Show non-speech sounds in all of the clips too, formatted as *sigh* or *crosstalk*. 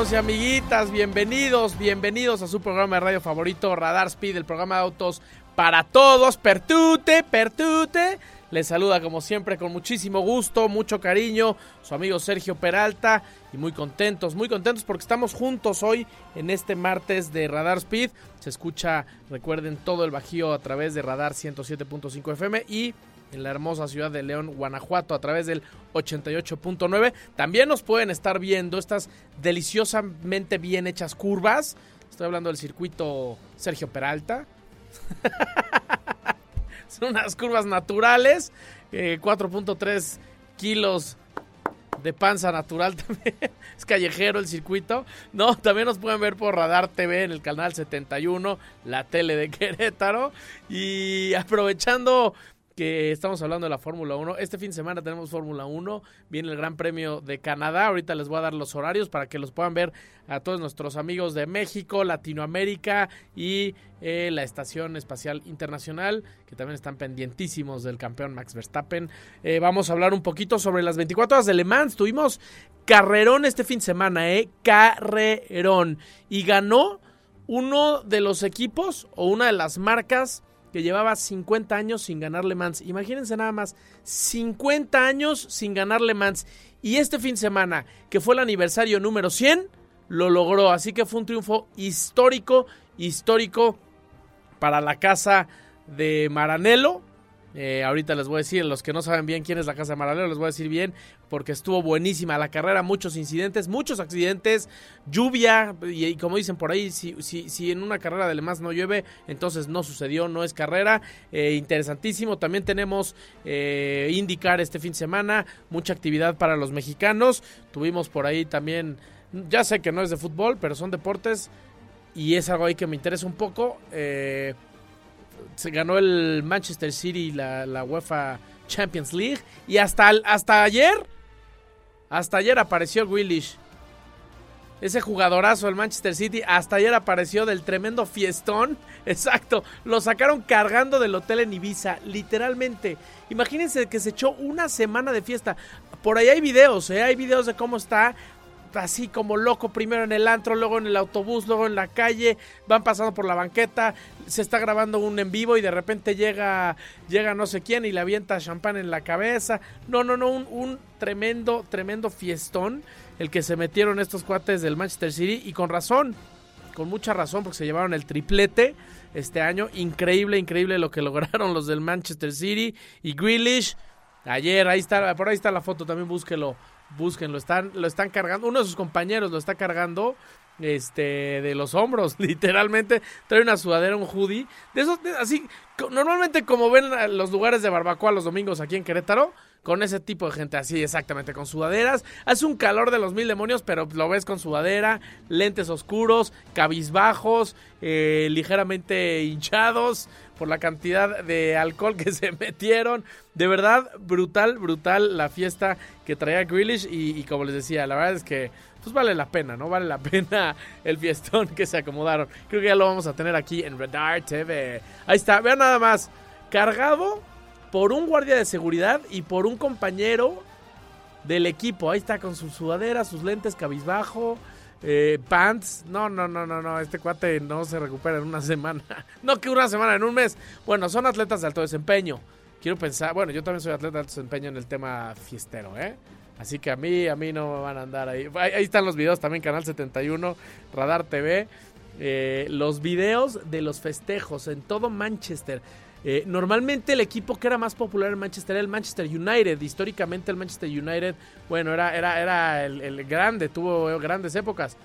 Y amiguitas, bienvenidos, bienvenidos a su programa de radio favorito, Radar Speed, el programa de autos para todos. Pertute, Pertute. Les saluda como siempre con muchísimo gusto, mucho cariño, su amigo Sergio Peralta y muy contentos, muy contentos porque estamos juntos hoy en este martes de Radar Speed. Se escucha, recuerden, todo el Bajío a través de Radar 107.5 FM y en la hermosa ciudad de León, Guanajuato, a través del 88.9. También nos pueden estar viendo estas deliciosamente bien hechas curvas. Estoy hablando del circuito Sergio Peralta. *laughs* Son unas curvas naturales, eh, 4.3 kilos de panza natural *laughs* también. es callejero el circuito. No, también nos pueden ver por Radar TV en el canal 71, la tele de *laughs* Querétaro. Y aprovechando que estamos hablando de la Fórmula 1. Este fin de semana tenemos Fórmula 1, viene el Gran Premio de Canadá. Ahorita les voy a dar los horarios para que los puedan ver a todos nuestros amigos de México, Latinoamérica y eh, la Estación Espacial Internacional, que también están pendientísimos del campeón Max Verstappen. Eh, vamos a hablar un poquito sobre las 24 horas de Le Mans. Tuvimos carrerón este fin de semana, ¿eh? Carrerón. Y ganó uno de los equipos o una de las marcas que llevaba 50 años sin ganar Le Mans. Imagínense nada más, 50 años sin ganar Le Mans. Y este fin de semana, que fue el aniversario número 100, lo logró. Así que fue un triunfo histórico, histórico para la casa de Maranello. Eh, ahorita les voy a decir, los que no saben bien quién es la casa de Maranello, les voy a decir bien, porque estuvo buenísima la carrera, muchos incidentes, muchos accidentes, lluvia, y, y como dicen por ahí, si, si, si, en una carrera de Le Mans no llueve, entonces no sucedió, no es carrera, eh, interesantísimo, también tenemos eh, indicar este fin de semana, mucha actividad para los mexicanos, tuvimos por ahí también, ya sé que no es de fútbol, pero son deportes, y es algo ahí que me interesa un poco, eh, se ganó el Manchester City la, la UEFA Champions League. Y hasta, hasta ayer hasta ayer apareció Willish ese jugadorazo del Manchester City hasta ayer apareció del tremendo fiestón. *laughs* Exacto lo sacaron cargando del hotel en Ibiza literalmente. Imagínense que se echó una semana de fiesta. Por ahí hay videos ¿eh? hay videos de cómo está así como loco, primero en el antro, luego en el autobús, luego en la calle, van pasando por la banqueta, se está grabando un en vivo y de repente llega, llega no sé quién y le avienta champán en la cabeza. No, no, no, un, tremendo, tremendo fiestón el que se metieron estos cuates del Manchester City y con razón, con mucha razón, porque se llevaron el triplete este año. Increíble, increíble lo que *laughs* lograron los del Manchester City y Grealish. Ayer, ahí está, por ahí está la foto, también búsquelo búsquenlo, están, lo están cargando, uno de sus compañeros lo está cargando este de los hombros, *laughs* literalmente trae una sudadera, un hoodie, de esos, así, normalmente como ven los lugares de barbacoa los domingos aquí en Querétaro, con ese tipo de gente así, exactamente, con sudaderas, hace un calor de los mil demonios, pero lo ves con sudadera, lentes oscuros, cabizbajos, eh, ligeramente hinchados, por la cantidad de alcohol que *laughs* se metieron. De verdad, brutal, brutal la fiesta que traía Grealish. Y, como les decía, la verdad es que pues vale la pena, ¿no? Vale la *laughs* pena el fiestón que se acomodaron. Creo que ya lo vamos a tener aquí en Radar TV. Ahí está, vean nada más. Cargado por un guardia de seguridad y por un compañero del equipo. Ahí está con su sudadera, sus lentes cabizbajo. Eh, pants, no, no, no, no, no, este cuate no se recupera en una *laughs* semana, no que una semana, en un mes. Bueno, son atletas de alto desempeño. Quiero pensar, bueno, yo también soy atleta de alto desempeño en el tema fiestero, ¿eh? Así que a mí, a mí no me van a andar ahí. Ahí, están los videos también, Canal 71, Radar TV. Eh, los videos de los festejos en todo Manchester. Eh, normalmente el equipo que era más popular en Manchester era el Manchester United. Históricamente el Manchester United, bueno, era, era, era el, grande, tuvo grandes épocas.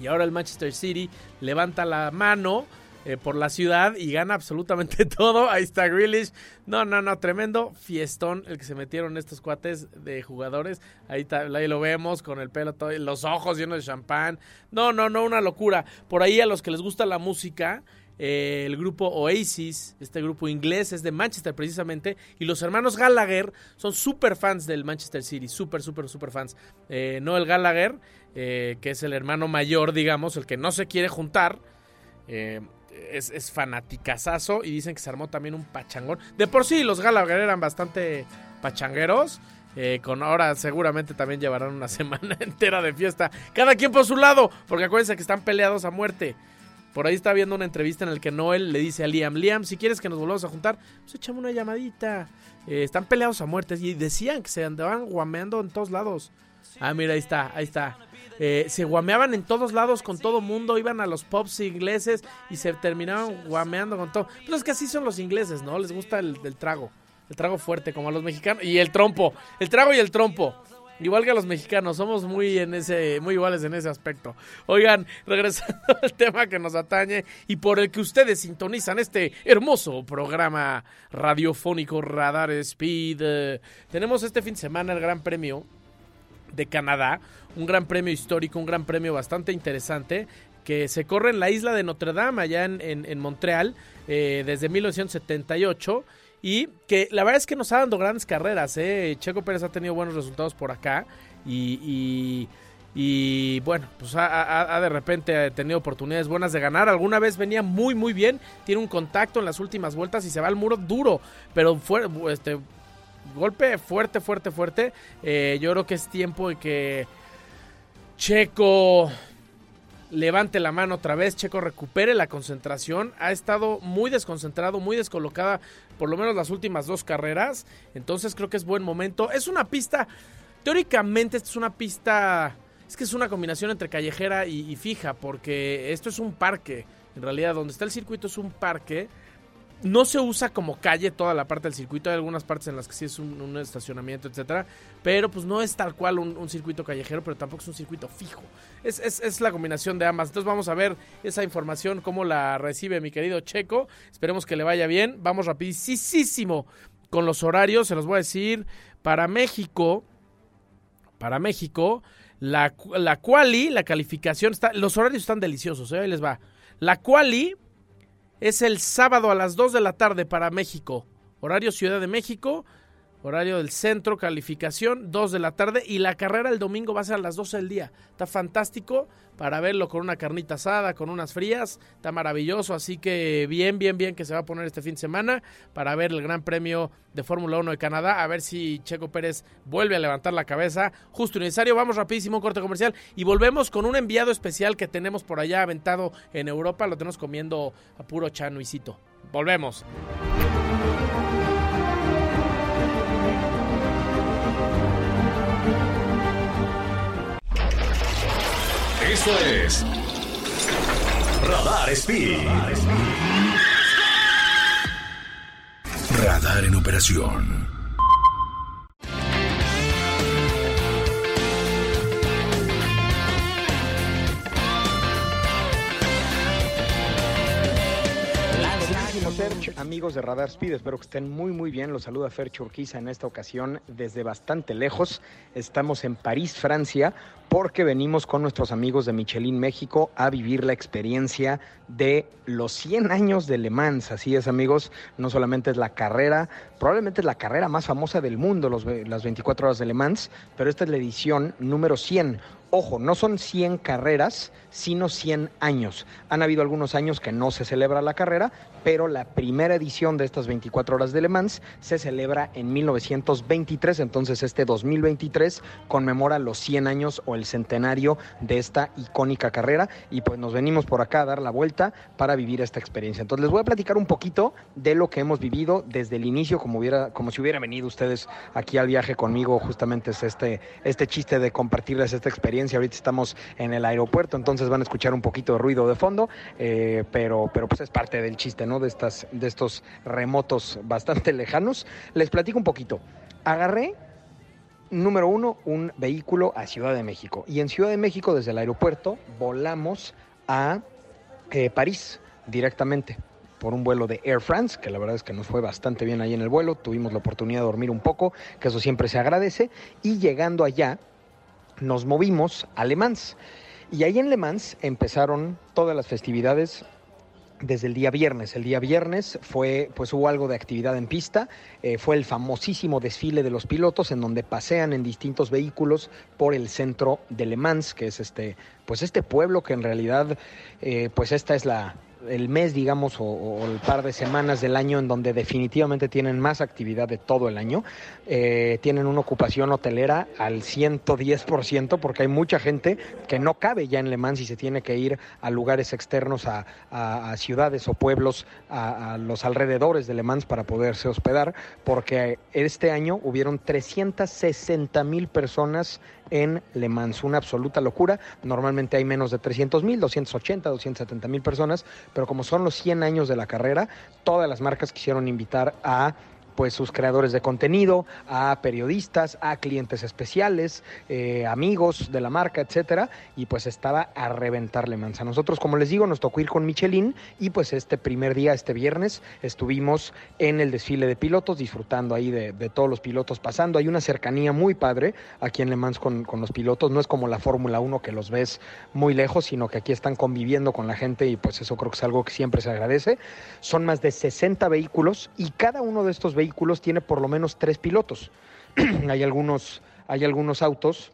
Y ahora el Manchester City levanta la mano eh, por la ciudad y gana absolutamente *laughs* todo. Ahí está Grealish. No, no, no, tremendo fiestón el que se metieron estos cuates de jugadores. Ahí, ahí lo vemos con el pelo, todo, los ojos llenos de champán. No, no, no, una locura. Por ahí a los que les gusta la música. Eh, el grupo Oasis, este grupo inglés es de Manchester precisamente, y los hermanos Gallagher son súper fans del Manchester City, súper, súper, súper fans. Eh, Noel Gallagher, que es el hermano mayor, digamos, el que no se quiere juntar, eh, es, es fanaticazazo y dicen que se armó también un pachangón. De por sí, los Gallagher eran bastante pachangueros. Eh, con ahora seguramente también llevarán una *laughs* semana entera de fiesta. Cada quien por su lado, porque acuérdense que están peleados a muerte. Por ahí está viendo una entrevista en la que Noel le dice a Liam, Liam, si quieres que nos volvamos a juntar, pues échame una llamadita. Eh, están peleados a muerte y decían que se andaban guameando en todos lados. Ah, mira, ahí está, ahí está. Eh, se guameaban en todos lados con todo mundo, iban a los pubs ingleses y se terminaban guameando con todo. Pues es que así son los ingleses, ¿no? Les gusta el, trago, el trago fuerte, como a los mexicanos. Y el trompo, el trago y el trompo. Igual que los mexicanos, somos muy en ese, muy iguales en ese aspecto. Oigan, *laughs* regresando al tema que nos atañe y por el que ustedes sintonizan este hermoso programa radiofónico Radar Speed. Eh, tenemos este fin de semana el Gran Premio de Canadá, un gran premio histórico, un gran premio bastante interesante que se corre en la isla de Notre Dame, allá en, Montreal, eh, desde 1978. Y que la verdad es que nos ha dado grandes carreras. ¿eh? Checo Pérez ha tenido buenos resultados por acá. Y, y, bueno, pues ha, de repente tenido oportunidades buenas de ganar. Alguna vez venía muy, muy bien. Tiene un contacto en las últimas vueltas y se va al muro duro. Pero este, golpe fuerte, fuerte, fuerte. Eh, yo creo que es tiempo de que Checo levante la mano otra vez, Checo recupere la concentración. Ha estado muy desconcentrado, muy descolocada, por lo menos las últimas dos carreras. Entonces creo que es buen momento. Es una pista, teóricamente esta es una pista, es que es una combinación entre callejera y, y fija, porque esto es un parque. En realidad, donde está el circuito es un parque no se usa como calle toda la parte del circuito. Hay algunas partes en las que sí es un, estacionamiento, etcétera. Pero pues no es tal cual un, circuito callejero, pero tampoco es un circuito fijo. Es, es, la combinación de ambas. Entonces vamos a ver esa información, cómo la recibe mi querido Checo. Esperemos que le vaya bien. Vamos rapidísimo con los horarios. Se los voy a decir. Para México. Para México. La, la quali, la calificación está. Los horarios están deliciosos, ¿eh? ahí les va. La quali es el sábado a las 2 de la tarde para México. Horario Ciudad de México, horario del centro, calificación, 2 de la tarde. Y la carrera el domingo va a ser a las 12 del día. Está fantástico para verlo con una carnita asada, con unas frías. Está maravilloso. Así que bien, bien, bien que se va a poner este fin de semana para ver el Gran Premio de Fórmula 1 de Canadá. A ver si Checo Pérez vuelve a levantar la cabeza. Justo y necesario. Vamos rapidísimo, corte comercial. Y volvemos con un enviado especial que tenemos por allá aventado en Europa. Lo tenemos comiendo a puro chanuicito. Volvemos. Esto es Radar Speed. Radar en operación. Amigos de Radar Speed, espero que estén muy muy bien. Los saluda Fer Churquiza en esta ocasión desde bastante lejos. Estamos en París, Francia, porque venimos con nuestros amigos de Michelin México a vivir la experiencia de los 100 años de Le Mans. Así es, amigos, no solamente es la carrera, probablemente es la carrera más famosa del mundo, los, las 24 horas de Le Mans, pero esta es la edición número 100 Ojo, no son 100 carreras, sino 100 años. Han habido algunos años que no se celebra la carrera, pero la primera edición de estas 24 horas de Le Mans se celebra en 1923, entonces este 2023 conmemora los 100 años o el centenario de esta icónica carrera y pues nos venimos por acá a dar la vuelta para vivir esta experiencia. Entonces les voy a platicar un poquito de lo que hemos vivido desde el inicio, como, hubiera, como si hubieran venido ustedes aquí al viaje conmigo, justamente es este, este chiste de compartirles esta experiencia Ahorita estamos en el aeropuerto, entonces van a escuchar un poquito de ruido de fondo, eh, pero, pero pues es parte del chiste, ¿no? De, estas, de estos remotos bastante *laughs* lejanos. Les platico un poquito. Agarré Número uno, un vehículo a Ciudad de México. Y en Ciudad de México, desde el aeropuerto, volamos a eh, París directamente por un vuelo de Air France, que la verdad es que nos fue bastante bien ahí en el vuelo, tuvimos la oportunidad de dormir un poco, que eso siempre se agradece, y llegando allá nos movimos a Le Mans. Y ahí en Le Mans empezaron todas las festividades desde el día viernes. El día viernes fue, pues hubo algo de actividad en pista, eh, fue el famosísimo desfile de los pilotos en donde pasean en distintos vehículos por el centro de Le Mans, que es este, pues este pueblo que en realidad, eh, pues esta es la, el mes, digamos, o, el par de semanas del año en donde definitivamente tienen más actividad de todo el año. Eh, tienen una ocupación hotelera al 110% porque hay mucha gente que no cabe ya en Le Mans y se tiene que ir a lugares externos, a, ciudades o pueblos, a, los alrededores de Le Mans para poderse hospedar, porque este año hubieron 360 mil personas en Le Mans. Una absoluta locura. Normalmente hay menos de 300 mil, 280, 270 mil personas, pero como son los 100 años de la carrera, todas las marcas quisieron invitar a pues sus creadores de contenido, a periodistas, a clientes especiales, eh, amigos de la marca, etcétera, y pues estaba a reventarle manza. Nosotros, como les digo, nos tocó ir con Michelin y pues este primer día, este viernes, estuvimos en el desfile de pilotos, disfrutando ahí de, todos los pilotos pasando. Hay una cercanía muy padre aquí en Le Mans con, con los pilotos, no es como la Fórmula 1 que los ves muy lejos, sino que aquí están conviviendo con la gente y pues eso creo que es algo que siempre se agradece. Son más de 60 vehículos y cada uno de estos vehículos vehículos tiene por lo menos tres pilotos. *clears throat* hay, algunos, hay algunos autos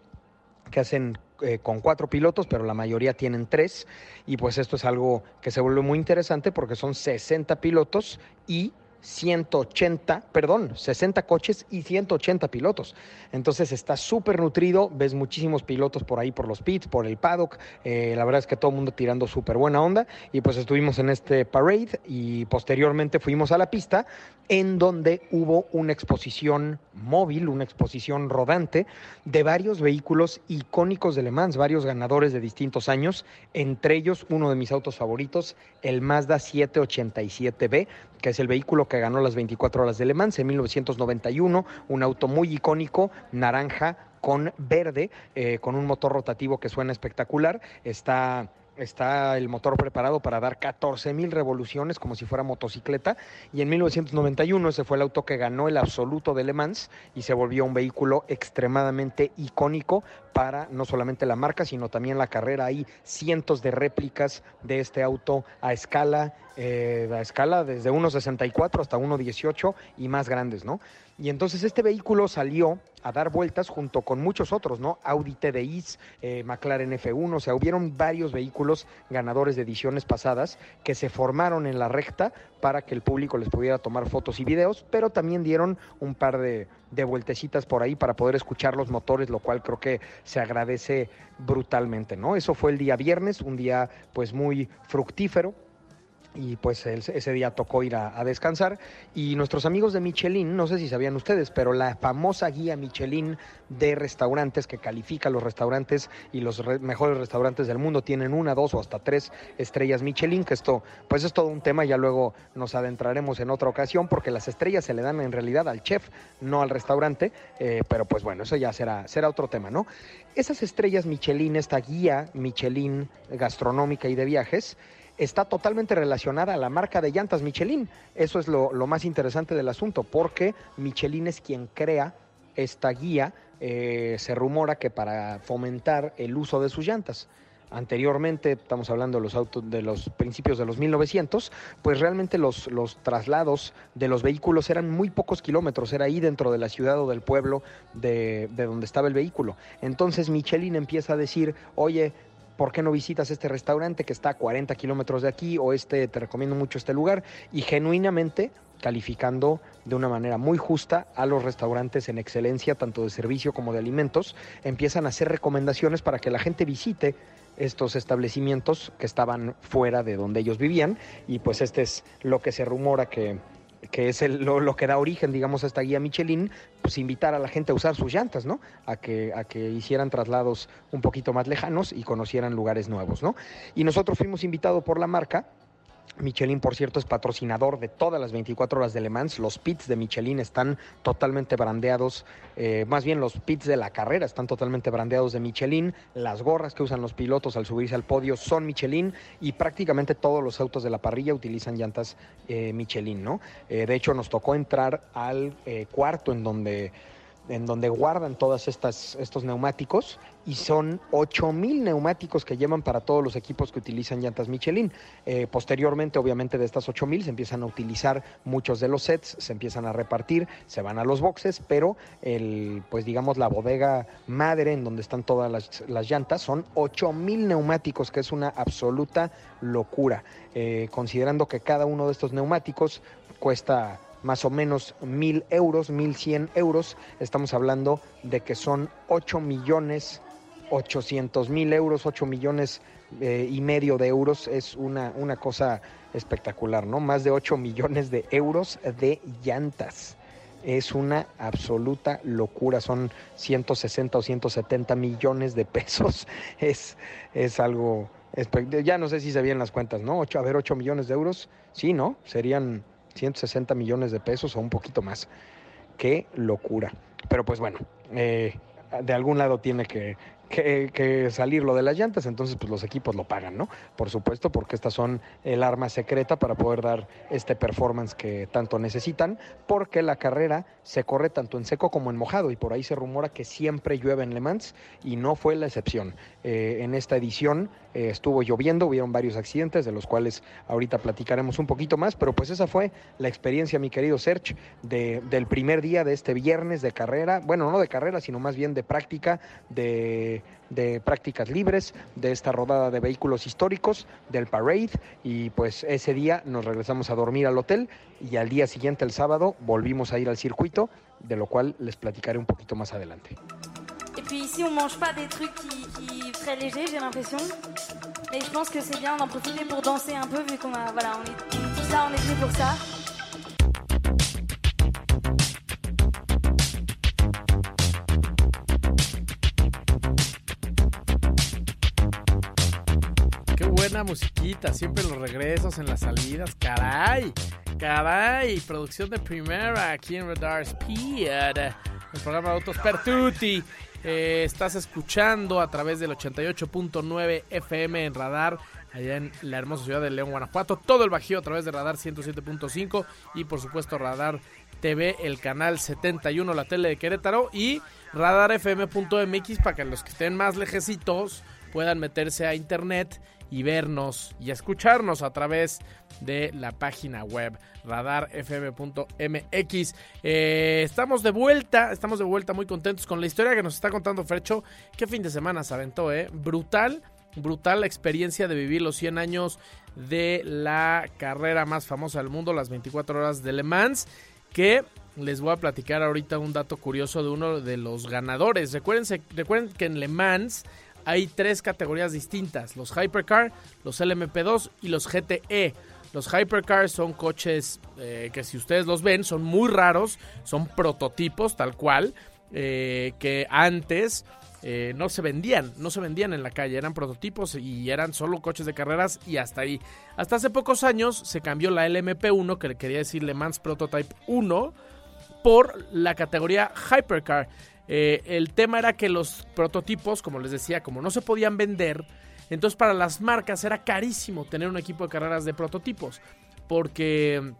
que hacen eh, con cuatro pilotos, pero la mayoría tienen tres. Y pues esto es algo que se vuelve muy interesante porque son 60 pilotos y 180, perdón, 60 coches y 180 pilotos. Entonces está súper nutrido, ves muchísimos pilotos por ahí, por los pits, por el paddock. Eh, la verdad es que todo el mundo tirando súper buena onda. Y pues estuvimos en este parade y posteriormente fuimos a la pista en donde hubo una exposición móvil, una exposición rodante de varios vehículos icónicos de Le Mans, varios ganadores de distintos años, entre ellos uno de mis autos favoritos, el Mazda 787B, que es el vehículo que ganó las 24 horas de Le Mans en 1991, un auto muy icónico, naranja con verde, eh, con un motor rotativo que suena espectacular. Está está el motor preparado para dar 14 mil revoluciones como si fuera motocicleta y en 1991 ese fue el auto que ganó el absoluto de Le Mans y se volvió un vehículo extremadamente icónico para no solamente la marca sino también la carrera. Hay cientos de réplicas de este auto a escala eh, a escala desde 1.64 hasta 1.18 y más grandes, ¿no? Y entonces este vehículo salió a dar vueltas junto con muchos otros, ¿no? Audi TDIs, eh, McLaren F1, o sea, hubieron varios vehículos ganadores de ediciones pasadas que se formaron en la recta para que el público les pudiera tomar fotos y videos, pero también dieron un par de, de vueltecitas por ahí para poder escuchar los motores, lo cual creo que se agradece brutalmente, ¿no? Eso fue el día viernes, un día pues muy fructífero y pues ese día tocó ir a, descansar. Y nuestros amigos de Michelin, no sé si sabían ustedes, pero la famosa guía Michelin de restaurantes que califica los restaurantes y los mejores restaurantes del mundo tienen una, dos o hasta tres estrellas Michelin, que esto pues es todo un tema, ya luego nos adentraremos en otra ocasión porque las estrellas se le dan en realidad al chef, no al restaurante, eh, pero pues bueno, eso ya será, será otro tema, ¿no? Esas estrellas Michelin, esta guía Michelin gastronómica y de viajes, está totalmente relacionada a la marca de llantas Michelin. Eso es lo, más interesante del asunto, porque Michelin es quien crea esta guía. Eh, se rumora que para fomentar el uso de sus llantas anteriormente, estamos hablando de los autos de los principios de los 1900, pues realmente los, los traslados de los vehículos eran muy pocos kilómetros, era ahí dentro de la ciudad o del pueblo de, de donde estaba el vehículo. Entonces Michelin empieza a decir, oye, ¿por qué no visitas este restaurante que está a 40 kilómetros de aquí o este, te recomiendo mucho este lugar? Y genuinamente calificando de una manera muy justa a los restaurantes en excelencia, tanto de servicio como de alimentos, empiezan a hacer recomendaciones para que la gente visite estos establecimientos que estaban fuera de donde ellos vivían y pues este es lo que se rumora que que es lo, que da origen, digamos, a esta guía Michelin, pues invitar a la gente a usar sus llantas, ¿no? A que, a que hicieran traslados un poquito más lejanos y conocieran lugares nuevos, ¿no? Y nosotros fuimos invitados por la marca Michelin, por cierto, es patrocinador de todas las 24 horas de Le Mans. Los pits de Michelin están totalmente brandeados, eh, más bien los pits de la carrera están totalmente brandeados de Michelin. Las gorras que usan los pilotos al subirse al podio son Michelin y prácticamente todos los autos de la parrilla utilizan llantas eh, Michelin, ¿no? Eh, de hecho, nos tocó entrar al cuarto en donde en donde guardan todos estos neumáticos y son 8.000 neumáticos que llevan para todos los equipos que utilizan llantas Michelin. Eh, posteriormente, obviamente, de estas 8.000 se empiezan a utilizar muchos de los sets, se empiezan a repartir, se van a los boxes, pero el, pues digamos la bodega madre en donde están todas las, llantas son 8.000 neumáticos, que es una absoluta locura, eh, considerando que cada uno de estos neumáticos cuesta más o menos mil euros, mil cien euros. Estamos hablando de que son 8 millones 800 mil euros, 8 millones eh, y medio de euros. Es una, una cosa espectacular, ¿no? Más de 8 millones de euros de llantas. Es una absoluta locura, son 160 o 170 millones de pesos. *laughs* Es, es algo, ya no sé si se vienen las cuentas, ¿no? 8, a ver, 8 millones de euros, sí, ¿no? Serían 160 millones de pesos o un poquito más. Qué locura. Pero pues bueno, eh, de algún lado tiene que, que, salir lo de las llantas, entonces pues los equipos lo pagan, ¿no? Por supuesto, porque estas son el arma secreta para poder dar este performance que tanto necesitan, porque la carrera se corre tanto en seco como en mojado y por ahí se rumora que siempre llueve en Le Mans y no fue la excepción. Eh, en esta edición eh, estuvo lloviendo, hubieron varios accidentes de los cuales ahorita platicaremos un poquito más, pero pues esa fue la experiencia, mi querido Serge, de, del primer día de este viernes de carrera, bueno, no de carrera, sino más bien de práctica de de, prácticas libres, de esta rodada de vehículos históricos, del parade, y pues ese día nos regresamos a dormir al hotel y al día siguiente, el sábado, volvimos a ir al circuito, de lo cual les platicaré un poquito más adelante. Et puis ici, on mange pas des trucs qui, qui très légers, j'ai l'impression. Mais je pense que c'est bien d'en profiter pour danser un peu, vu qu'on a, voilà, on est tout ça, on est venu pour ça. Musiquita, siempre los regresos en las salidas, caray, caray, producción de primera aquí en Radar Speed, el programa de Autos Pertuti. Eh, estás escuchando a través del 88.9 FM en Radar, allá en la hermosa ciudad de León, Guanajuato. Todo el Bajío a través de Radar 107.5 y por supuesto Radar TV, el canal 71, la tele de Querétaro y radarfm.mx para que los que estén más lejecitos puedan meterse a internet y vernos y escucharnos a través de la página web radarfm.mx. Eh, estamos de vuelta, estamos de vuelta muy contentos con la historia que nos está contando Frecho. Qué fin de semana se aventó, ¿eh? Brutal, brutal la experiencia de vivir los 100 años de la carrera más famosa del mundo, las 24 horas de Le Mans, que les voy a platicar ahorita un dato curioso de uno de los ganadores. Recuerden que en Le Mans hay tres categorías distintas, los Hypercar, los LMP2 y los GTE. Los Hypercars son coches eh, que si ustedes los ven son muy raros, son prototipos tal cual, eh, que antes eh, no se vendían, no se vendían en la calle, eran prototipos y eran solo coches de carreras y hasta ahí. Hasta hace pocos años se cambió la LMP1, que le quería decir Le Mans Prototype 1, por la categoría Hypercar. Eh, el tema era que los prototipos, como les decía, como no se podían vender, entonces para las marcas era carísimo tener un equipo de carreras de prototipos, porque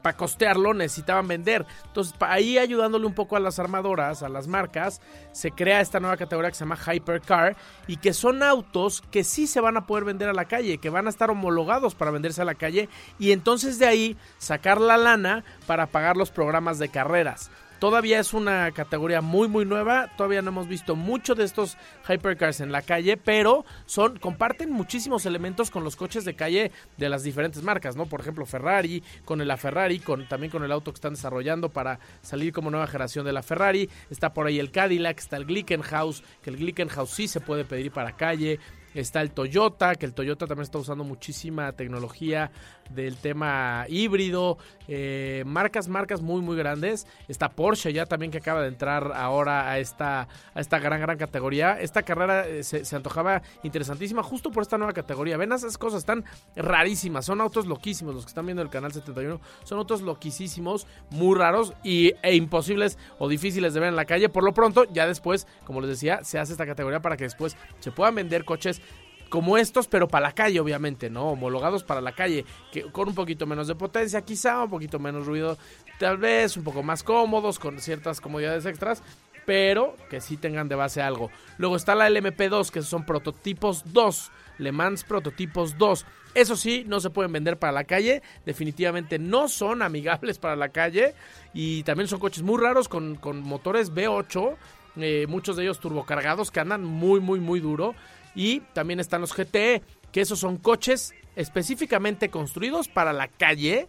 para costearlo necesitaban vender. Entonces, ahí ayudándole un poco a las armadoras, a las marcas, se crea esta nueva categoría que se llama Hypercar y que son autos que sí se van a poder vender a la calle, que van a estar homologados para venderse a la calle y entonces de ahí sacar la lana para pagar los programas de carreras. Todavía es una categoría muy muy nueva, todavía no hemos visto mucho de estos hypercars en la calle, pero son comparten muchísimos elementos con los coches de calle de las diferentes marcas, ¿no? Por ejemplo, Ferrari, con el Ferrari, con también con el auto que están desarrollando para salir como nueva generación de la Ferrari, está por ahí el Cadillac, está el Glickenhaus, que el Glickenhaus sí se puede pedir para calle, está el Toyota, que el Toyota también está usando muchísima tecnología del tema híbrido, eh, marcas, marcas muy, muy grandes. Está Porsche ya también que acaba de entrar ahora a esta, a esta gran, gran categoría. Esta carrera eh, se, antojaba interesantísima justo por esta nueva categoría. Ven, esas cosas están rarísimas, son autos loquísimos. Los que están viendo el canal 71 son autos loquísimos, muy raros y, e imposibles o difíciles de ver en la calle. Por lo pronto, ya después, como les decía, se hace esta categoría para que después se puedan vender coches como estos, pero para la calle, obviamente, ¿no? Homologados para la calle, que con un poquito menos de potencia, quizá, un poquito menos ruido, tal vez, un poco más cómodos, con ciertas comodidades extras, pero que sí tengan de base algo. Luego está la LMP2, que son prototipos 2, Le Mans prototipos 2. Eso sí, no se pueden vender para la calle, definitivamente no son *laughs* amigables para la calle y también son coches muy raros con, con motores V8, eh, muchos de ellos turbocargados que andan muy, muy, muy duro. Y también están los GTE, que esos son coches específicamente construidos para la calle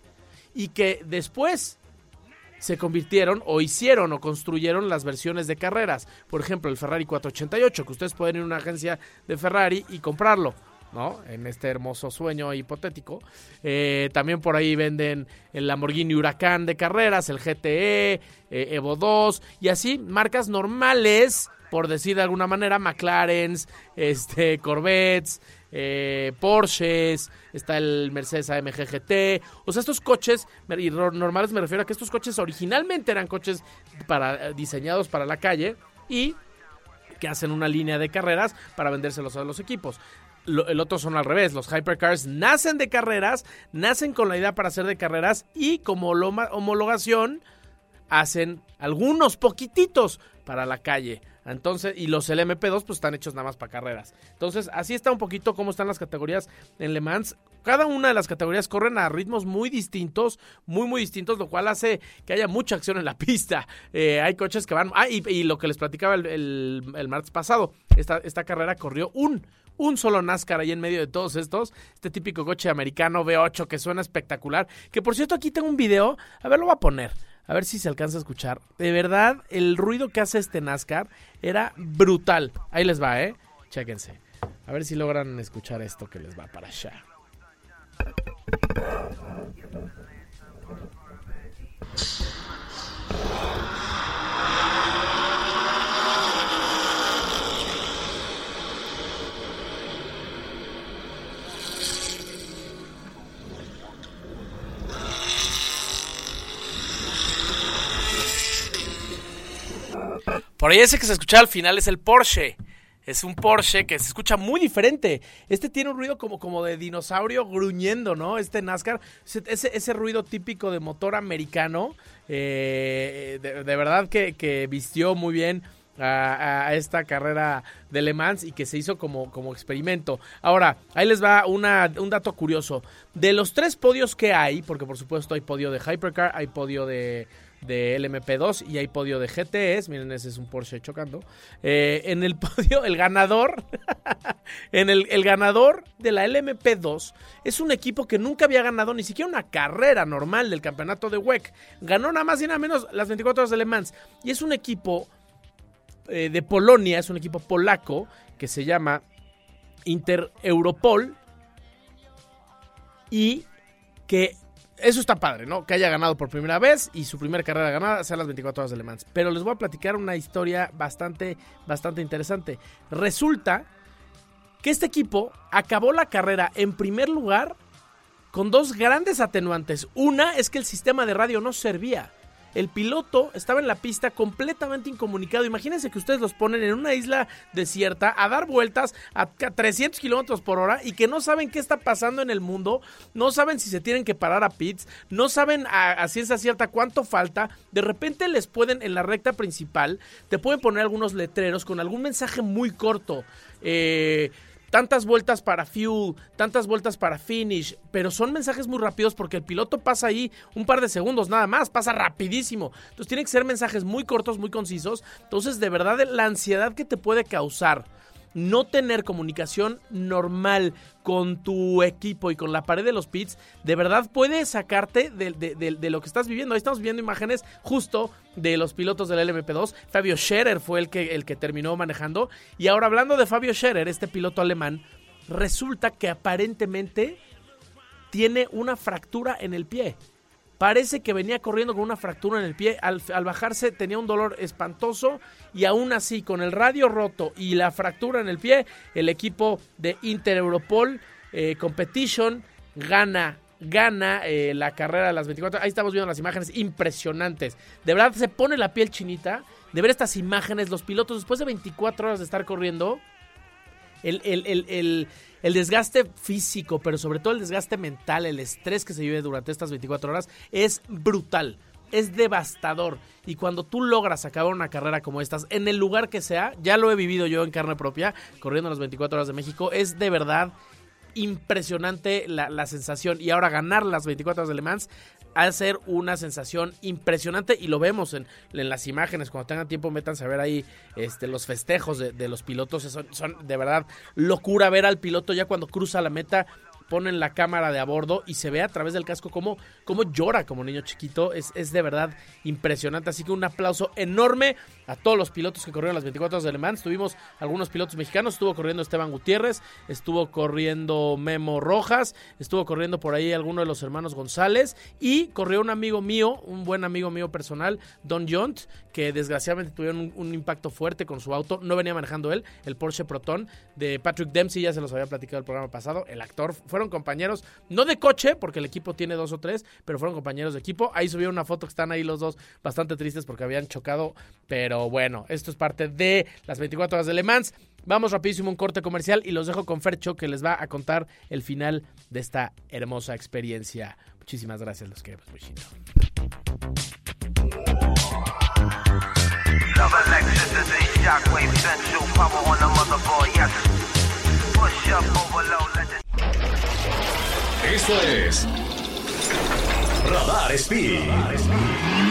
y que después se convirtieron o hicieron o construyeron las versiones de carreras. Por ejemplo, el Ferrari 488, que ustedes pueden ir a una agencia de Ferrari y comprarlo. ¿no? En este hermoso sueño hipotético. Eh, también por ahí venden el Lamborghini Huracán de carreras, el GTE, eh, Evo 2 y así marcas normales, por decir de alguna manera, McLarens, este, Corvettes, eh, Porsches, está el Mercedes AMG GT. O sea, estos coches y normales me refiero a que estos coches originalmente eran coches para, diseñados para la calle y que hacen una línea de carreras para vendérselos a los equipos el otro son al revés. Los hypercars nacen de carreras, nacen con la idea para hacer de carreras y como homologación hacen algunos poquititos para la calle. Entonces, y los LMP2 pues están hechos nada más para carreras. Entonces, así está un poquito cómo están las categorías en Le Mans. Cada una de las categorías corren a ritmos muy distintos, muy, muy distintos, lo cual hace que haya mucha acción en la *laughs* pista. Eh, hay coches que van... Ah, y, lo que les platicaba el, martes pasado, esta, esta carrera corrió un un solo NASCAR ahí en medio de todos estos. Este típico coche americano V8 que suena espectacular. Que por cierto, aquí tengo un video. A ver, lo voy a poner. A ver si se alcanza a escuchar. De verdad, el ruido que hace este NASCAR era brutal. Ahí les va, ¿eh? Chéquense. A ver si logran escuchar esto que les va para allá. Por ahí ese que se escucha al final es el Porsche. Es un Porsche que se escucha muy diferente. Este tiene un ruido como, como de dinosaurio gruñendo, ¿no? Este NASCAR. Ese, ese ruido típico de motor americano. Eh, de, verdad que, vistió muy bien a, esta carrera de Le Mans y que se hizo como, como experimento. Ahora, ahí les va una, un dato curioso. De los tres podios que hay, porque por supuesto hay podio de Hypercar, hay podio de de LMP2 y hay podio de GTS. Miren, ese es un Porsche chocando. Eh, en el *laughs* podio, el ganador, *laughs* en el, el, ganador de la LMP2 es un equipo que nunca había ganado ni siquiera una carrera normal del campeonato de WEC. Ganó nada más y nada menos las 24 horas de. Y es un equipo eh, de Polonia, es un equipo polaco que se llama Inter Europol y que eso está padre, ¿no? Que haya ganado por primera vez y su primera carrera ganada sea las 24 horas de Le Mans. Pero les voy a platicar una historia bastante, bastante interesante. Resulta que este equipo acabó la carrera en primer lugar con dos grandes atenuantes. Una es que el sistema de radio no servía el piloto estaba en la pista completamente incomunicado. Imagínense que ustedes los ponen en una isla desierta a dar vueltas a 300 kilómetros por hora y que no saben qué está pasando en el mundo, no saben si se tienen que parar a pits, no saben a, ciencia cierta cuánto falta. De repente les pueden, en la recta principal, te pueden poner algunos letreros con algún mensaje muy corto. Eh tantas vueltas para fuel, tantas vueltas para finish, pero son mensajes muy rápidos porque el piloto pasa ahí un par de segundos nada más, pasa rapidísimo. Entonces tienen que ser mensajes muy cortos, muy concisos. Entonces, de verdad, la ansiedad que te puede causar no tener comunicación normal con tu equipo y con la pared de los pits, de verdad puede sacarte de, de, lo que estás viviendo. Ahí estamos viendo imágenes justo de los pilotos del LMP2. Fabio Scherer fue el que, el que terminó manejando. Y ahora hablando de Fabio Scherer, este piloto alemán, resulta que aparentemente tiene una fractura en el pie. Parece que venía corriendo con una fractura en el pie. Al, bajarse tenía un dolor espantoso y aún así con el radio roto y la fractura en el pie, el equipo de Inter Europol eh, Competition gana gana eh, la carrera de las 24. Ahí estamos viendo las imágenes impresionantes. De verdad se pone la piel chinita de ver estas imágenes. Los pilotos después de 24 horas de estar corriendo, el, el el desgaste físico, pero sobre todo el desgaste mental, el estrés que se vive durante estas 24 horas es brutal. Es devastador. Y cuando tú logras acabar una carrera como estas, en el lugar que sea, ya lo he vivido yo en carne propia, corriendo las 24 horas de México, es de verdad impresionante la, la, sensación. Y ahora ganar las 24 horas de Le Mans a ser una sensación impresionante y lo vemos en, las imágenes. Cuando tengan tiempo, métanse a ver ahí este, los festejos de, los pilotos. Son, son, de verdad locura ver al piloto ya cuando cruza la meta ponen la cámara de a bordo y se ve a través del casco cómo, cómo llora como niño chiquito. Es, es, de verdad impresionante. Así que un aplauso enorme a todos los pilotos que corrieron las 24 horas de Le. Tuvimos algunos pilotos mexicanos. Estuvo corriendo Esteban Gutiérrez, estuvo corriendo Memo Rojas, estuvo corriendo por ahí alguno de los hermanos González y corrió un amigo mío, un buen amigo mío personal, Don Jont, que desgraciadamente tuvieron un, impacto fuerte con su auto. No venía manejando él, el Porsche Proton de Patrick Dempsey, ya se los había platicado el programa pasado. El actor fueron compañeros, no de coche, porque el equipo tiene dos o tres, pero fueron compañeros de equipo. Ahí subieron una foto que están ahí los dos bastante tristes porque habían chocado, pero bueno, esto es parte de las 24 horas de Le Mans. Vamos rapidísimo un corte comercial y los dejo con Fercho que les va a contar el final de esta hermosa experiencia. Muchísimas gracias, los queremos muchísimo. Esto es Radar Speed. Radar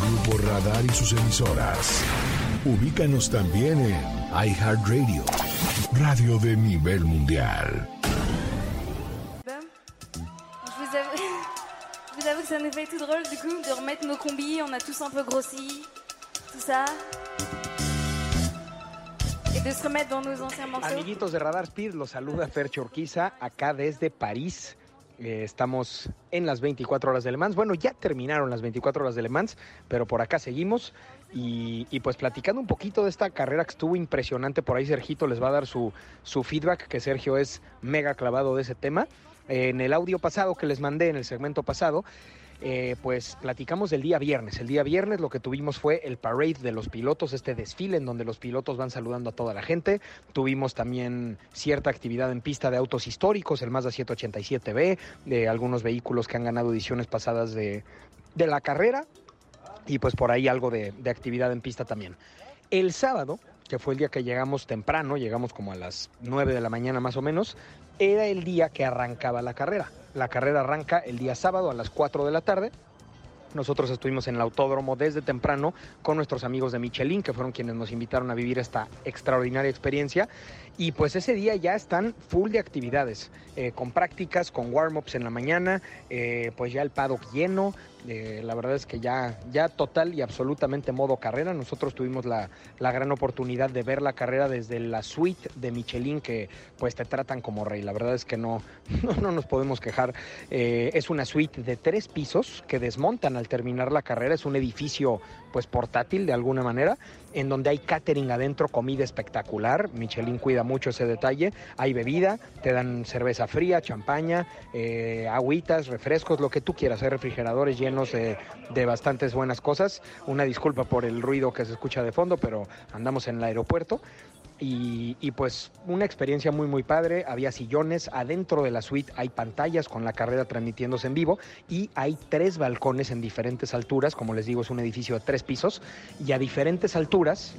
Grupo Radar y sus emisoras. Ubícanos también en iHeartRadio, radio de nivel mundial. vous avoue que ça nous fait tout drôle du coup de remettre nos combis, on a tous un peu grossi, tout ça. Amiguitos de Radar Speed, los saluda Fer Chorquiza, acá desde París. Eh, estamos en las 24 horas de Le Mans. Bueno, ya terminaron las 24 horas de Le Mans, pero por acá seguimos. Y, pues platicando un poquito de esta carrera que estuvo impresionante, por ahí Sergito les va a dar su, su feedback, que Sergio es mega clavado de ese tema. en el audio pasado que les mandé, en el segmento pasado, eh, pues platicamos del día viernes. El día viernes lo que tuvimos fue el parade de los pilotos, este desfile en donde los pilotos van saludando a toda la gente. Tuvimos también cierta actividad en pista de autos históricos, el Mazda 787B, de algunos vehículos que han ganado ediciones pasadas de, la carrera y pues por ahí algo de, de actividad en pista también. El sábado, que fue el día que llegamos temprano, llegamos como a las 9 de la mañana más o menos, era el día que arrancaba la carrera. La carrera arranca el día sábado a las 4 de la tarde. Nosotros estuvimos en el autódromo desde temprano con nuestros amigos de Michelin, que fueron quienes nos invitaron a vivir esta extraordinaria experiencia. Y pues ese día ya están full de actividades, eh, con prácticas, con warm-ups en la mañana, eh, pues ya el paddock lleno, eh, la verdad es que ya, ya total y absolutamente modo carrera. Nosotros tuvimos la, gran oportunidad de ver la carrera desde la suite de Michelin que pues te tratan como rey. La verdad es que *laughs* no, no, nos podemos quejar. Eh, es una suite de tres pisos que desmontan al terminar la carrera. Es un edificio pues portátil de alguna manera en donde hay catering adentro, comida espectacular. Michelin cuida mucho ese detalle. Hay bebida, te dan cerveza fría, champaña, eh, agüitas, refrescos, lo que tú quieras. Hay refrigeradores llenos de, bastantes buenas cosas. Una disculpa por el ruido que se escucha de fondo, pero andamos en el aeropuerto. Y, pues una experiencia muy muy padre, había sillones, adentro de la suite hay pantallas con la carrera transmitiéndose en vivo y hay tres balcones en diferentes alturas, como les digo es un edificio de tres pisos y a diferentes alturas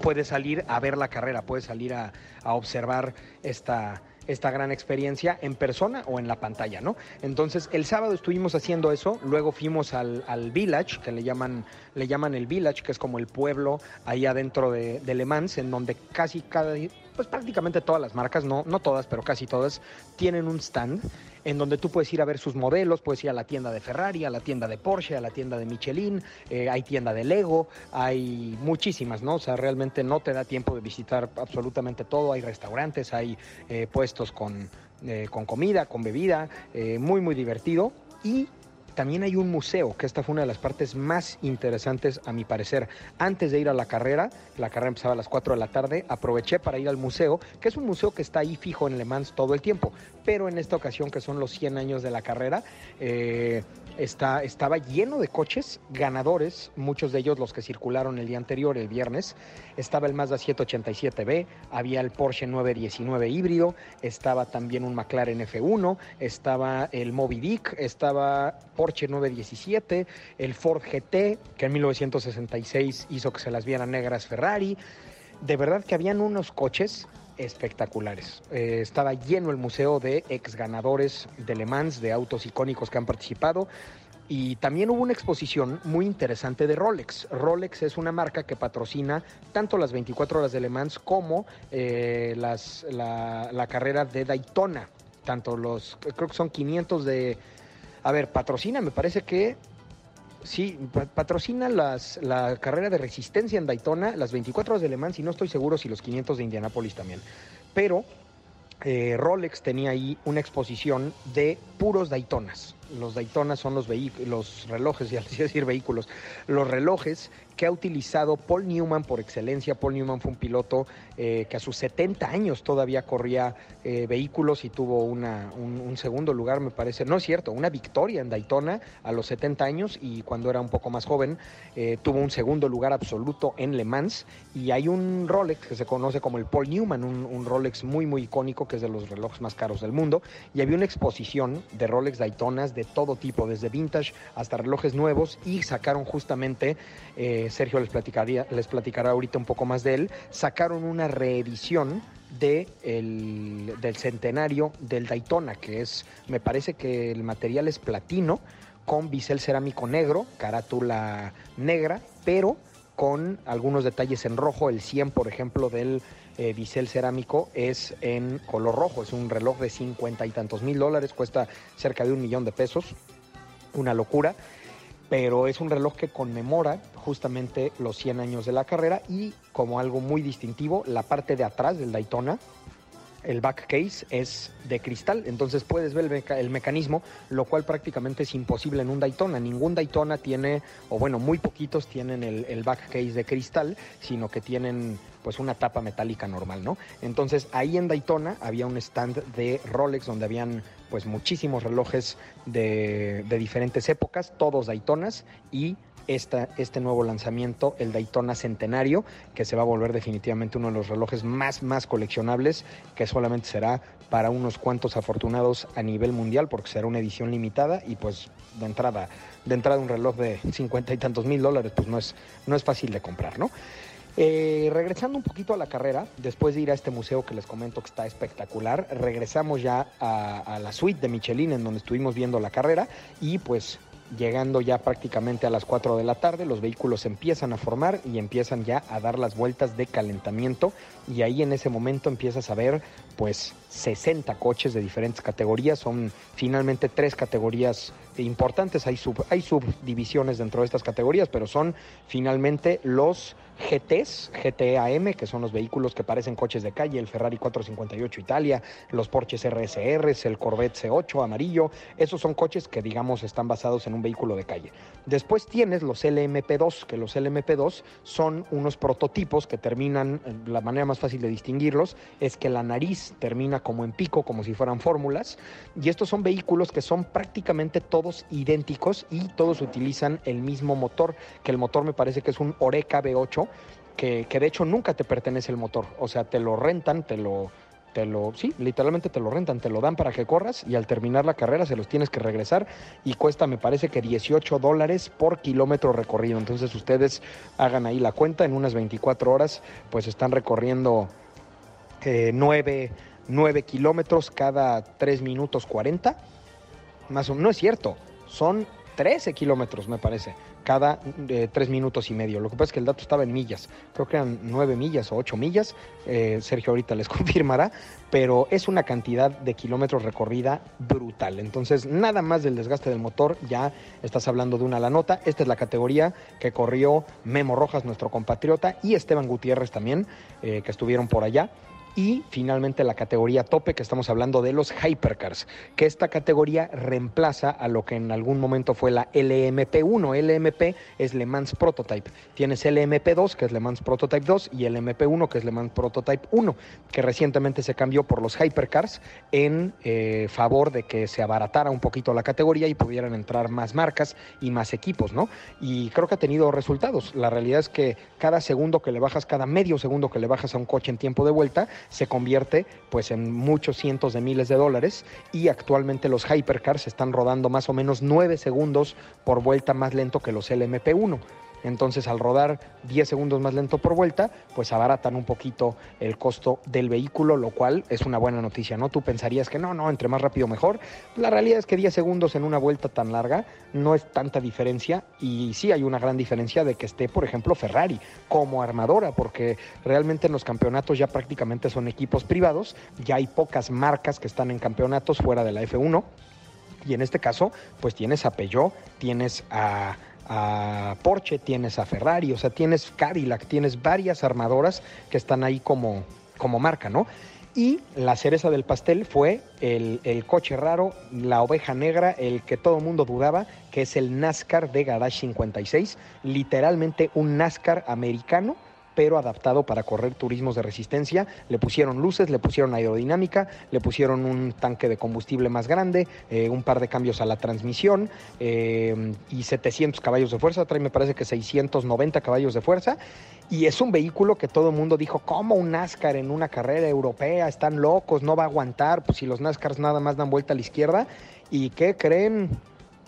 puedes salir a ver la carrera, puedes salir a observar esta, esta gran experiencia en persona o en la pantalla, ¿no? Entonces, el sábado estuvimos haciendo eso, luego fuimos al, al Village, que le llaman, le llaman el Village, que es como el pueblo ahí adentro de, de Le Mans, en donde casi cada, pues prácticamente todas las marcas, no, no todas, pero casi todas, tienen un stand en donde tú puedes ir a ver sus modelos, puedes ir a la tienda de Ferrari, a la tienda de Porsche, a la tienda de Michelin, eh, hay tienda de Lego, hay muchísimas, ¿no? O sea, realmente no te da tiempo de visitar absolutamente todo, hay restaurantes, hay eh, puestos con, eh, con comida, con bebida, muy, muy divertido. Y también hay un museo, que esta fue una de las partes más interesantes a mi parecer. Antes de ir a la carrera, la carrera empezaba a las 4 de la tarde, aproveché para ir al museo, que es un museo que está ahí fijo en Le Mans todo el tiempo, pero en esta ocasión que son los 100 años de la carrera, eh, está, estaba lleno de coches ganadores, muchos de ellos los que circularon el día anterior, el viernes. Estaba el Mazda 787B, había el Porsche 919 híbrido, estaba también un McLaren F1, estaba el Moby Dick, estaba 917, el Ford GT, que en 1966 hizo que se las vieran negras Ferrari. De verdad que habían unos coches espectaculares. Eh, estaba lleno el museo de ex ganadores de Le Mans, de autos icónicos que han participado. Y también hubo una exposición muy interesante de Rolex. Rolex es una marca que patrocina tanto las 24 horas de Le Mans como eh, las, la, la carrera de Daytona. Tanto los, creo que son 500 de... A ver, patrocina, me parece que Sí, pa- patrocina las, la carrera de resistencia en Daytona, las 24 horas de Le Mans y no estoy seguro si los 500 de Indianápolis también. Pero eh, Rolex tenía ahí una exposición de puros Daytonas. Los Daytonas son los, los relojes, *laughs* ya les iba a decir vehículos, los relojes que ha utilizado Paul Newman por excelencia. Paul Newman fue un piloto eh, que a sus 70 años todavía corría eh, vehículos y tuvo una, un, un segundo lugar, me parece. No es cierto, una victoria en Daytona a los 70 años y cuando era un poco más joven eh, tuvo un segundo lugar absoluto en Le Mans. Y hay un Rolex que se conoce como el Paul Newman, un, Rolex muy, muy icónico que es de los relojes más caros del mundo. Y había una exposición de Rolex Daytonas de todo tipo, desde vintage hasta relojes nuevos. Y sacaron justamente, Sergio les, platicaría, les platicará ahorita un poco más de él, sacaron una reedición de el- del centenario del Daytona, que es, me parece que el material es platino, con bisel cerámico negro, carátula negra, pero con algunos detalles en rojo. El 100, por ejemplo, del eh, bisel cerámico es en color rojo. Es un reloj de cincuenta y tantos mil dólares, cuesta cerca de un millón de pesos. Una locura. Pero es un reloj que conmemora justamente los 100 años de la carrera y como algo muy distintivo, la parte de atrás del Daytona, el back case es de cristal, entonces puedes ver el, meca- el mecanismo, lo cual prácticamente es imposible en un Daytona. Ningún Daytona tiene, o bueno, muy poquitos tienen el, back case de cristal, sino que tienen pues una tapa metálica normal, ¿no? Entonces ahí en Daytona había un stand de Rolex donde habían pues muchísimos relojes de, de diferentes épocas, todos Daytonas y este nuevo lanzamiento, el Daytona Centenario, que se va a volver definitivamente uno de los relojes más, más coleccionables, que solamente será para unos cuantos afortunados a nivel mundial, porque será una edición limitada y pues de entrada, de entrada un reloj de cincuenta y tantos mil dólares, pues no es, no es fácil de comprar, ¿no? Eh, regresando un poquito a la carrera, después de ir a este museo que les comento que está espectacular, regresamos ya a la suite de Michelin en donde estuvimos viendo la carrera y pues llegando ya prácticamente a las 4 de la tarde, los vehículos empiezan a formar y empiezan ya a dar las vueltas de calentamiento. Y ahí en ese momento empiezas a ver pues 60 coches de diferentes categorías, son finalmente tres categorías importantes, hay, sub, hay subdivisiones dentro de estas categorías, pero son finalmente los GTs, GTAM, que son los vehículos que parecen coches de calle, el Ferrari 458 Italia, los Porsches RSRs, el Corvette C8 amarillo, esos son coches que digamos están basados en un vehículo de calle. Después tienes los LMP2, que los LMP2 son unos prototipos que terminan, la manera más fácil de distinguirlos es que la nariz termina como en pico, como si fueran fórmulas, y estos son vehículos que son prácticamente todos todos idénticos y todos utilizan el mismo motor, que el motor me parece que es un Oreca V8, que, de hecho nunca te pertenece el motor, o sea, te lo rentan, te lo te lo, sí, literalmente te lo rentan, te lo dan para que corras y al terminar la carrera se los tienes que regresar y cuesta, me parece que 18 dólares por kilómetro recorrido. Entonces ustedes hagan ahí la cuenta, en unas 24 horas pues están recorriendo eh, 9, 9 kilómetros cada 3 minutos 40. Más o no es cierto, son 13 kilómetros me parece cada eh, tres minutos y medio. Lo que pasa es que el dato estaba en millas, creo que eran nueve millas o ocho millas, eh, Sergio ahorita les *laughs* confirmará, pero es una cantidad de kilómetros recorrida brutal. Entonces, nada más del desgaste del motor, ya estás hablando de una la nota. Esta es la categoría que corrió Memo Rojas, nuestro compatriota, y Esteban Gutiérrez también, eh, que estuvieron por allá y finalmente la categoría tope, que estamos hablando de los hypercars, que esta categoría reemplaza a lo que en algún momento fue la LMP1. LMP es Le Mans Prototype. Tienes LMP2, que es Le Mans Prototype 2, y LMP1, que es Le Mans Prototype 1, que recientemente se cambió por los hypercars en eh, favor de que se abaratara un poquito la categoría y pudieran entrar más marcas y más equipos, ¿no? Y creo que ha tenido resultados. La realidad es que cada segundo que le bajas, cada medio segundo que le bajas a un coche en tiempo de vuelta, se convierte pues en muchos cientos de miles de dólares y actualmente los hypercars están rodando más o menos 9 segundos por vuelta más lento que los LMP1. Entonces, al rodar 10 segundos más lento por vuelta, pues abaratan un poquito el costo del vehículo, lo cual es una buena noticia, ¿no? Tú pensarías que no, no, entre más rápido mejor. La realidad es que 10 segundos en una vuelta tan larga no es tanta diferencia y sí hay una gran diferencia de que esté, por ejemplo, Ferrari como armadora, porque realmente en los campeonatos ya prácticamente son equipos privados, ya hay pocas marcas que están en campeonatos fuera de la F1 y en este caso, pues tienes a Peugeot, tienes a a Porsche, tienes a Ferrari, o sea, tienes Cadillac, tienes varias armadoras que están ahí como, como marca, ¿no? Y la cereza del pastel fue el, el, coche raro, la oveja negra, el que todo el mundo dudaba, que es el NASCAR de Garage 56, literalmente un NASCAR americano pero adaptado para correr turismos de resistencia. Le pusieron luces, le pusieron aerodinámica, le pusieron un tanque de combustible más grande, eh, un par de cambios a la transmisión eh, y 700 caballos de fuerza. Trae, me parece que 690 caballos de fuerza. Y es un vehículo que todo el mundo dijo, ¿cómo un NASCAR en una carrera europea? Están locos, no va a aguantar. Pues si los NASCARs nada más dan vuelta a la izquierda. ¿Y qué creen?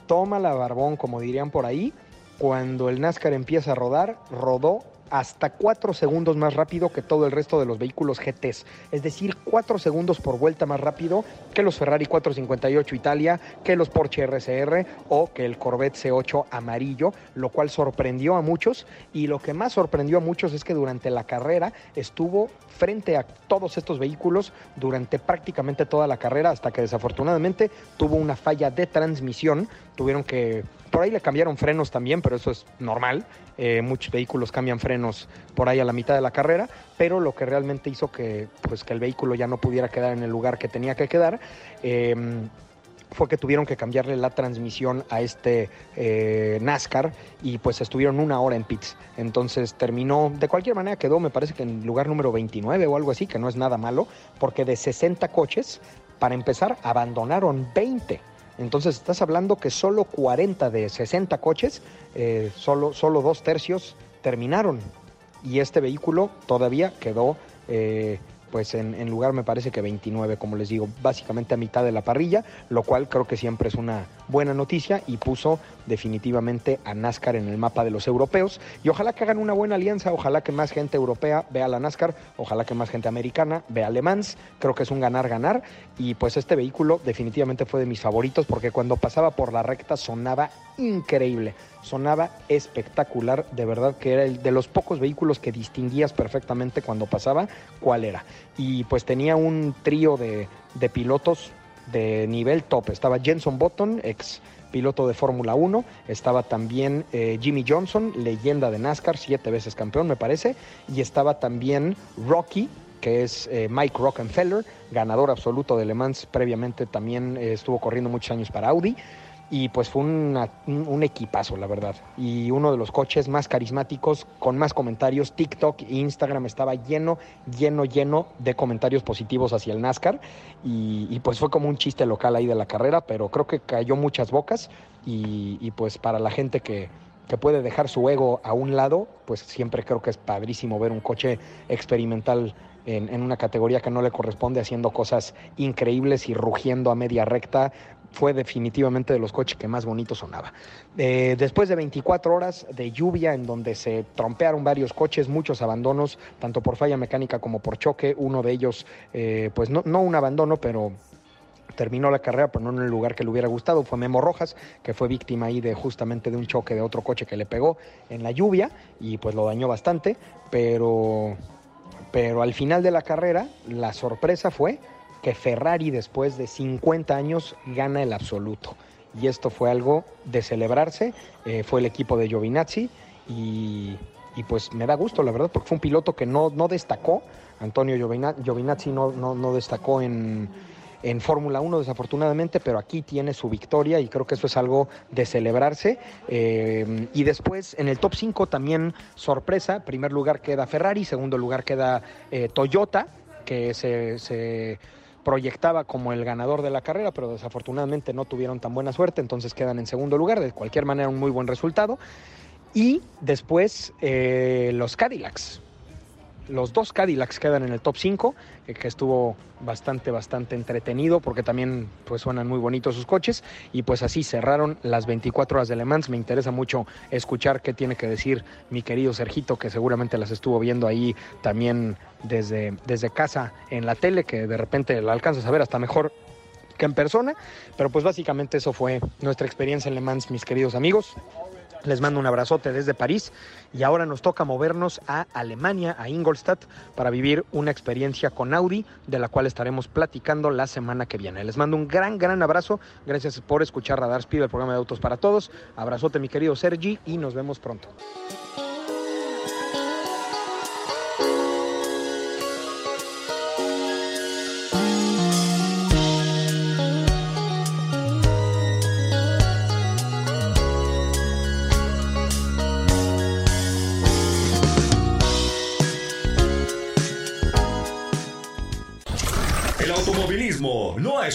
Toma la barbón, como dirían por ahí. Cuando el NASCAR empieza a rodar, rodó hasta 4 segundos más rápido que todo el resto de los vehículos GTs. Es decir, 4 segundos por vuelta más rápido que los Ferrari 458 Italia, que los Porsche RCR o que el Corvette C8 amarillo, lo cual sorprendió a muchos. Y lo que más sorprendió a muchos es que durante la carrera estuvo frente a todos estos vehículos durante prácticamente toda la carrera hasta que desafortunadamente tuvo una falla de transmisión. Tuvieron que por ahí le cambiaron frenos también, pero eso es normal. Eh, muchos vehículos cambian frenos por ahí a la mitad de la carrera, pero lo que realmente hizo que, pues, que el vehículo ya no pudiera quedar en el lugar que tenía que quedar. Eh, fue que tuvieron que cambiarle la transmisión a este eh, NASCAR y pues estuvieron una hora en pits. Entonces terminó, de cualquier manera quedó, me parece que en lugar número 29 o algo así, que no es nada malo, porque de 60 coches, para empezar, abandonaron 20. Entonces estás hablando que solo 40 de 60 coches, eh, solo, solo dos tercios terminaron. Y este vehículo todavía quedó eh, pues en, lugar me parece que 29, como les digo, básicamente a mitad de la parrilla, lo cual creo que siempre es una buena noticia y puso definitivamente a NASCAR en el mapa de los europeos. Y ojalá que hagan una buena alianza, ojalá que más gente europea vea la NASCAR, ojalá que más gente americana vea Le Mans, creo que es un ganar-ganar. Y pues este vehículo definitivamente fue de mis favoritos porque cuando pasaba por la recta sonaba increíble sonaba espectacular, de verdad que era el de los pocos vehículos que distinguías perfectamente cuando pasaba cuál era. Y pues tenía un trío de, de pilotos de nivel top. Estaba Jenson Button, ex piloto de Fórmula 1, estaba también eh, Jimmy Johnson, leyenda de NASCAR, siete veces campeón me parece, y estaba también Rocky, que es eh, Mike Rockefeller, ganador absoluto de Le Mans, previamente también eh, estuvo corriendo muchos años para Audi y pues fue un equipazo, la verdad. Y uno de los coches más carismáticos, con más comentarios. TikTok e Instagram estaba lleno, lleno, lleno de comentarios positivos hacia el NASCAR. Y, pues fue como un chiste local ahí de la carrera, pero creo que cayó muchas bocas. Y, pues para la gente que, que puede dejar su ego a un lado, pues siempre creo que es padrísimo ver un coche experimental en, en, una categoría que no le corresponde, haciendo cosas increíbles y rugiendo a media recta, fue definitivamente de los coches que más bonito sonaba. Eh, después de 24 horas de lluvia en donde se trompearon varios coches, muchos abandonos, tanto por falla mecánica como por choque, uno de ellos, eh, pues no, no un abandono, pero terminó la carrera, pero no en el lugar que le hubiera gustado. Fue Memo Rojas, que fue víctima ahí de justamente de un choque de otro coche que le pegó en la lluvia y pues lo dañó bastante. Pero, pero al final de la carrera, la sorpresa fue que Ferrari después de 50 años gana el absoluto. Y esto fue algo de celebrarse, eh, fue el equipo de Giovinazzi y, pues me da gusto, la verdad, porque fue un piloto que no, no destacó, Antonio Giovinazzi no, no, destacó en, en Fórmula 1 desafortunadamente, pero aquí tiene su victoria y creo que eso es algo de celebrarse. Eh, y después en el top 5 también sorpresa, primer lugar queda Ferrari, segundo lugar queda eh, Toyota, que se proyectaba como el ganador de la carrera, pero desafortunadamente no tuvieron tan buena suerte, entonces quedan en segundo lugar, de cualquier manera un muy buen resultado. Y después eh, los Cadillacs, los dos Cadillacs quedan en el top 5, que, estuvo bastante, bastante entretenido porque también pues suenan muy bonitos sus coches y pues así cerraron las 24 horas de Le Mans. Me interesa mucho escuchar qué tiene que decir mi querido Sergito, que seguramente las estuvo viendo ahí también desde, desde casa en la tele, que de repente la alcanzas a ver hasta mejor que en persona, pero pues básicamente eso fue nuestra experiencia en Le Mans, mis queridos amigos. Les mando un abrazote desde París y ahora nos toca movernos a Alemania, a Ingolstadt, para vivir una experiencia con Audi, de la cual estaremos platicando la semana que viene. Les mando un gran, gran abrazo. Gracias por escuchar Radar Speed, el programa de Autos para Todos. Abrazote, mi querido Sergi, y nos vemos pronto.